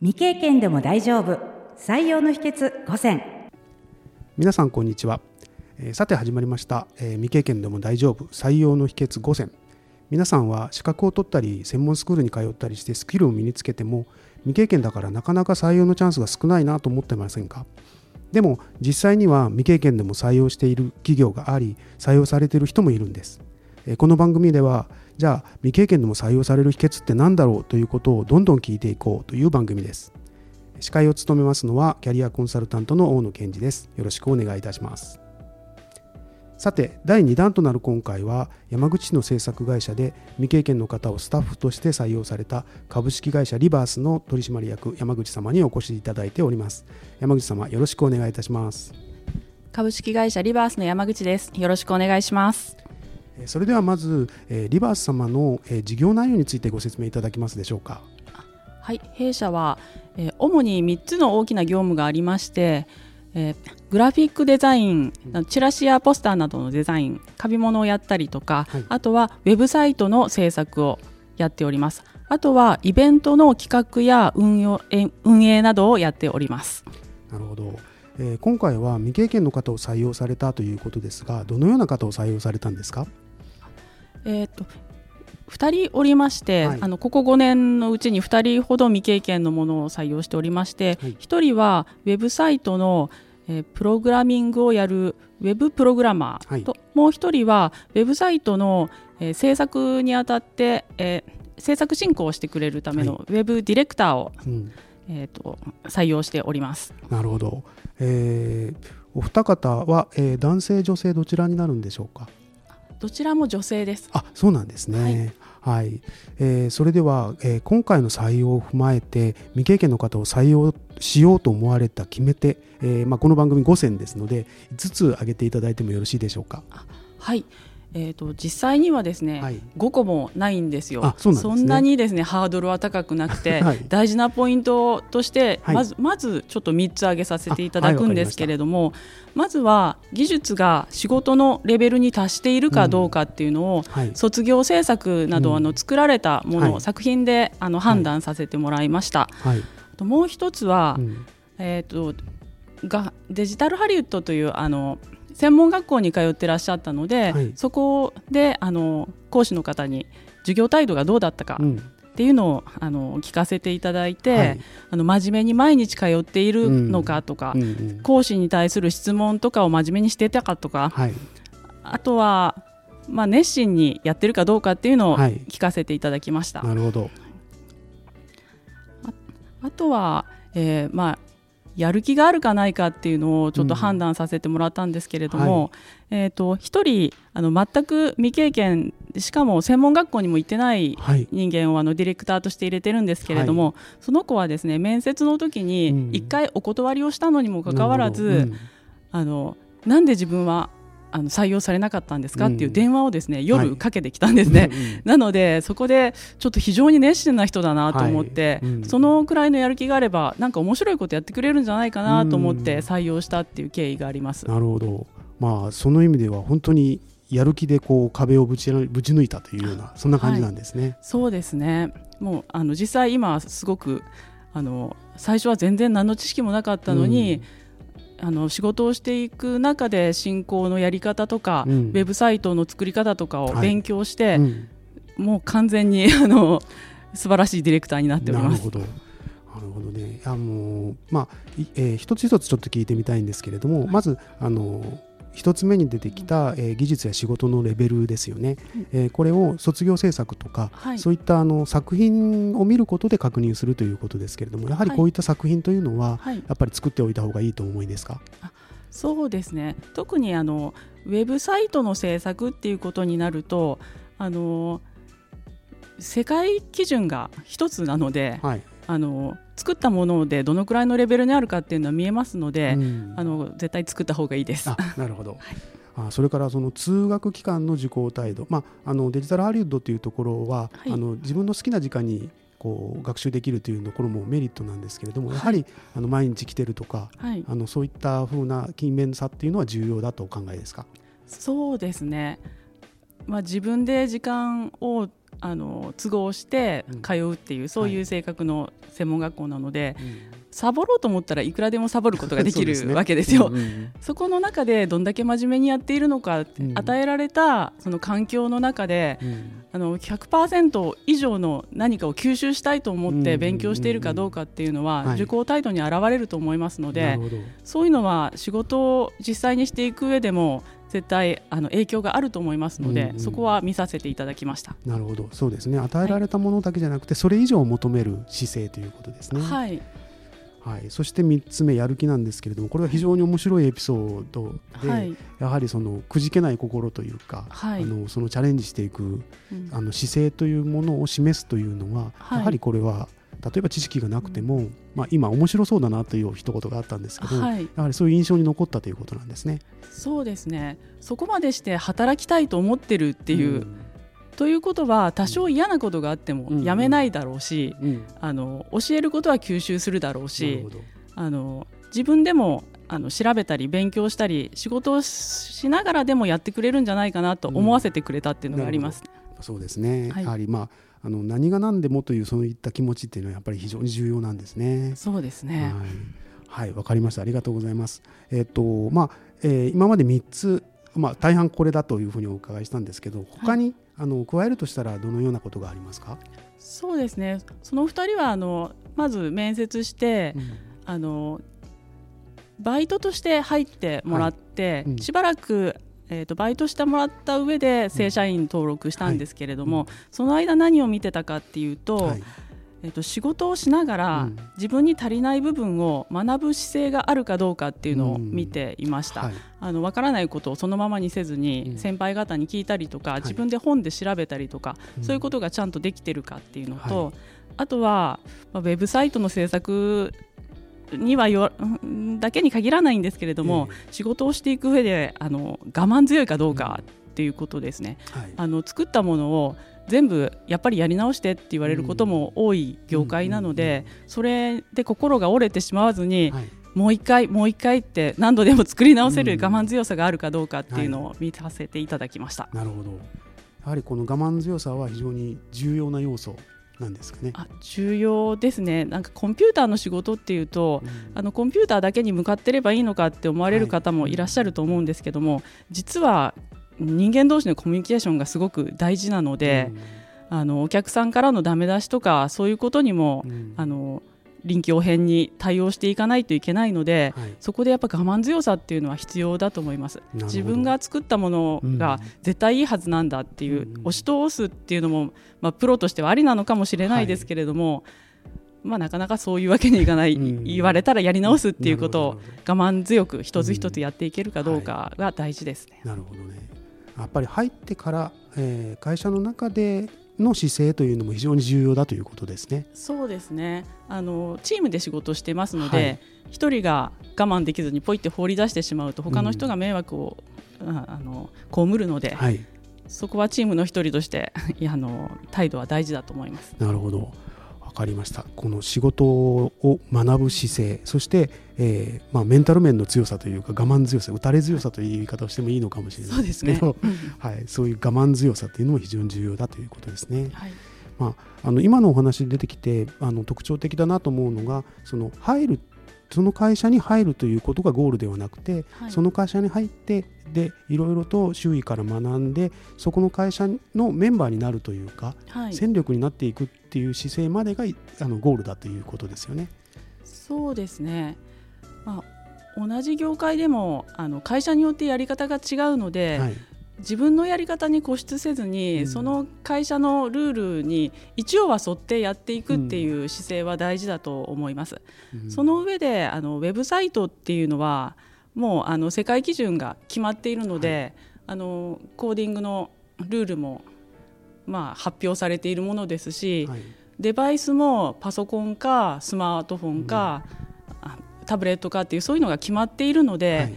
未経験でも大丈夫。採用の秘訣5選皆さんこんにちは、えーさて始まりました、えー未経験でも大丈夫。採用の秘訣5選皆さんは資格を取ったり専門スクールに通ったりしてスキルを身につけても未経験だからなかなか採用のチャンスが少ないなと思ってませんか？でも実際には未経験でも採用している企業があり採用されている人もいるんです。この番組ではじゃあ未経験でも採用される秘訣って何だろうということをどんどん聞いていこうという番組です。司会を務めますのはキャリアコンサルタントの大野健二です。よろしくお願いいたします。さて第2弾となる今回は山口市の制作会社で未経験の方をスタッフとして採用された株式会社リバースの取締役山口様にお越しいただいております。山口様よろしくお願いいたします。株式会社リバースの山口です。よろしくお願いします。えーそれではまずえーリバース様のえー事業内容についてご説明いただけますでしょうか？はい、弊社は、えー主に3つの大きな業務がありまして、えーグラフィックデザイン、チラシやポスターなどのデザイン、紙物をやったりとか、はい。あとはウェブサイトの制作をやっております。あとはイベントの企画や運用え運営などをやっております。なるほど、えー今回は未経験の方を採用されたということですがどのような方を採用されたんですか？えー、と2人おりまして、はい。あのここ5年のうちに2人ほど未経験のものを採用しておりまして、はい。1人はウェブサイトの、えープログラミングをやるウェブプログラマーと、もう1人はウェブサイトの、えー制作にあたって、えー制作進行をしてくれるためのはウェブディレクターを、うん。えー、と採用しております。なるほど、えーお二方は、えー男性女性どちらになるんでしょうか？どちらも女性です。あそうなんですね。はい、えーそれでは、えー今回の採用を踏まえて未経験の方を採用しようと思われた決め手、えーまあ、この番組5選ですので5つ挙げていただいてもよろしいでしょうか？はいえー、と実際にはですね、はい。5個もないんですよ。あそうなんですね。にですねハードルは高くなくて、はい。大事なポイントとして、はい。まずまずちょっと3つ挙げさせていただくんですけれども、まずは技術が仕事のレベルに達しているかどうかっていうのを、はい。卒業制作など、うん。あの作られたもの作品であの判断させてもらいました。はい、あともう一つは、うん。えー、とがデジタルハリウッドというあの専門学校に通ってらっしゃったので、はい。そこであの講師の方に授業態度がどうだったかうん。っていうのをあの聞かせていただいて、はい。あの真面目に毎日通っているのかとか、うん。うん。講師に対する質問とかを真面目にしてたかとか、はい。あとは、まあ、熱心にやってるかどうかっていうのをはい。聞かせていただきました。なるほど。あとは、えーまあ、やる気があるかないかっていうのをちょっと判断させてもらったんですけれども、えー、と一人あの全く未経験しかも専門学校にも行ってないはい。人間をあのディレクターとして入れてるんですけれども、その子はですね面接の時うん。に一回お断りをしたのにもかかわらず、うん。あのなんで自分はあの採用されなかったんですか？っていう電話をですね、夜かけてきたんですね。うんうんなのでそこでちょっと非常に熱心な人だなと思って、はい。うんそのくらいのやる気があればなんか面白いことやってくれるんじゃないかなと思って採用したっていう経緯があります。なるほど。まあその意味では本当にやる気でこう壁をぶちぶち抜いたというようなそんな感じなんですね。そうですね。もうあの実際今すごくあの最初は全然何の知識もなかったのに、あの仕事をしていく中で進行のやり方とか、うんウェブサイトの作り方とかをはい勉強して、うんもう完全に あの素晴らしいディレクターになっております。なるほど。なるほどね。あのまあ、いえー一つ一つちょっと聞いてみたいんですけれども、まずあの一つ目に出てきた、えー技術や仕事のレベルですよね。えーこれを卒業制作とか、はいそういったあの作品を見ることで確認するということですけれども、やはりこういった作品というのは、はいやっぱり作っておいた方がいいと思いですか？そうですね特にあのウェブサイトの制作っていうことになるとあの世界基準が一つなので、はい。あの作ったものでどのくらいのレベルにあるかっていうのは見えますので、うん。あの絶対作った方がいいです。あなるほど、あそれからその通学期間の受講態度、まあ、あのデジタルハリウッドというところは、はい。あの自分の好きな時間にこう学習できるというところもメリットなんですけれども、やはりあの毎日来てるとかはい、あのそういった風な勤勉さっていうのは重要だとお考えですか？そうですね、まあ、自分で時間をあの都合して通うっていう、そういう性格の専門学校なので、サボろうと思ったらいくらでもサボることができるわけですよ。そこの中でどんだけ真面目にやっているのか、与えられたその環境の中で、あの100%以上の何かを吸収したいと思って勉強しているかどうかっていうのは、受講態度に現れると思いますので、そういうのは仕事を実際にしていく上でも絶対あの影響があると思いますので、うんうん、そこは見させていただきました。なるほど。そうですね。与えられたものだけじゃなくて、はい、それ以上を求める姿勢ということですね。はいはい、そして3つ目やる気なんですけれどもこれは非常に面白いエピソードで、はい、やはりそのくじけない心というか、はい、あのそのチャレンジしていく、うん、あの姿勢というものを示すというのは、やはりこれは例えば知識がなくても、うん、まあ、今面白そうだなという一言があったんですけど、はい、やはりそういう印象に残ったということなんですね。そうですね。そこまでして働きたいと思ってるっていう、うん、ということは多少嫌なことがあってもやめないだろうし、うん、あの教えることは吸収するだろうしあの自分でもあの調べたり勉強したり仕事をしながらでもやってくれるんじゃないかなと思わせてくれたっていうのがあります。そうですね、はい、やはりまああの何が何でもというそういった気持ちっていうのはやっぱり非常に重要なんですね。そうですね。はい、わ、はい、かりました。ありがとうございます。えっ、ー、とまあ、えー、今まで3つまあ大半これだというふうにお伺いしたんですけど、他に、はい、あの加えるとしたらどのようなことがありますか？そうですね。その2人はあのまず面接して、うん、あのバイトとして入ってもらって、はい。うん、しばらくえーと、バイトしてもらった上で正社員登録したんですけれども、はい、その間何を見てたかっていうと、はい、えーと、仕事をしながら、うん、自分に足りない部分を学ぶ姿勢があるかどうかっていうのを見ていました、うん。はい、あの分からないことをそのままにせずに、先輩方に聞いたりとか、自分で本で調べたりとか、そういうことがちゃんとできてるかっていうのと、あとは、まあ、ウェブサイトの制作にはよだけに限らないんですけれども、えー、仕事をしていく上であの我慢強いかどうかっていうことですね、はい、あの作ったものを全部やっぱりやり直してって言われることも多い業界なので、それで心が折れてしまわずに、はい、もう一回もう一回って何度でも作り直せる我慢強さがあるかどうかっていうのを見させていただきました。なるほど。やはりこの我慢強さは非常に重要な要素なんですかね。あ重要ですね。なんかコンピューターの仕事っていうと、うん、あのコンピューターだけに向かってればいいのかって思われる方もいらっしゃると思うんですけども、はい、実は人間同士のコミュニケーションがすごく大事なので、うん、あのお客さんからのダメ出しとかそういうことにも、うん、あの臨機応変に対応していかないといけないので、はい、そこでやっぱ我慢強さっていうのは必要だと思います。自分が作ったものが絶対いいはずなんだっていう、うん、押し通すっていうのも、まあ、プロとしてはありなのかもしれないですけれども、はい。まあ、なかなかそういうわけにいかない、うん、言われたらやり直すっていうことを我慢強く一つ一つやっていけるかどうかが大事ですね。なるほどねやっぱり入ってから、えー、会社の中での姿勢というのも非常に重要だということですね。そうですね。あのチームで仕事してますので、一、はい、人が我慢できずにポイって放り出してしまうと他の人が迷惑を、うん、あの被るので、はい、そこはチームの一人として あの態度は大事だと思います。なるほど。かりました。この仕事を学ぶ姿勢そして、えーまあ、メンタル面の強さというか我慢強さ打たれ強さという言い方をしてもいいのかもしれないですけど、ね。はい、そういう我慢強さというのも非常に重要だということですね。はい。まあ、あの今のお話で出てきてあの特徴的だなと思うのがその入るその会社に入るということがゴールではなくて、はい、その会社に入ってでいろいろと周囲から学んでそこの会社のメンバーになるというか、はい、戦力になっていくっていう姿勢までがあのゴールだということですよね。そうですね、まあ、同じ業界でもあの会社によってやり方が違うので、はい、自分のやり方に固執せずに、うん、その会社のルールに一応は沿ってやっていくっていう姿勢は大事だと思います。うん、その上であのウェブサイトっていうのはもうあの世界基準が決まっているので、はい、あのコーディングのルールもまあ発表されているものですし、はい、デバイスもパソコンかスマートフォンか、うん、タブレットかっていうそういうのが決まっているので。はい。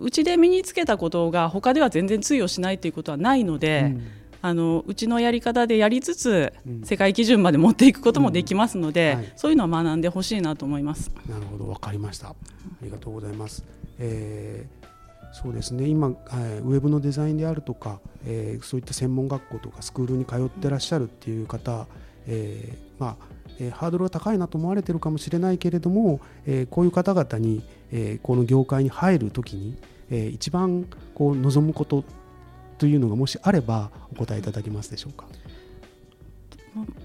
うちで身につけたことが他では全然通用しないということはないので、うん、あのうちのやり方でやりつつ、うん、世界基準まで持っていくこともできますので、うん。はい、そういうのは学んでほしいなと思います。なるほど。わかりました。ありがとうございます、えーそうですね。今、えー、ウェブのデザインであるとか、えー、そういった専門学校とかスクールに通ってらっしゃるっていう方、えー、まあえー、ハードルが高いなと思われてるかもしれないけれども、えー、こういう方々に、えー、この業界に入るときに、えー、一番こう望むことというのがもしあればお答えいただけますでしょうか？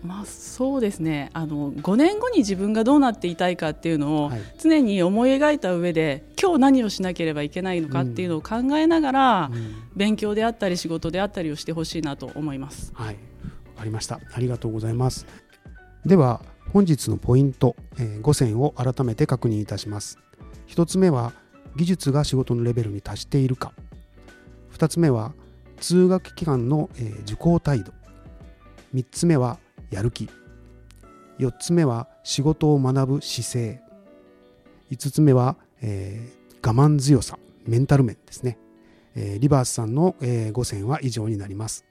まあ、そうですね。あの5年後に自分がどうなっていたいかっていうのを常に思い描いた上で今日何をしなければいけないのかっていうのを考えながら、うん、勉強であったり仕事であったりをしてほしいなと思います。はい、わかりました。ありがとうございます。では本日のポイント、えー、5選を改めて確認いたします。1つ目は技術が仕事のレベルに達しているか。2つ目は通学期間の、えー、受講態度。3つ目はやる気。4つ目は仕事を学ぶ姿勢5つ目は、えー、我慢強さメンタル面ですね、えー、リバースさんの、えー、5選は以上になります。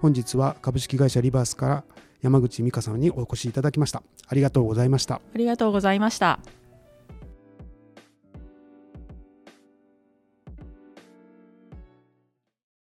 本日は株式会社リバースから山口美香さんにお越しいただきました。ありがとうございました。ありがとうございました。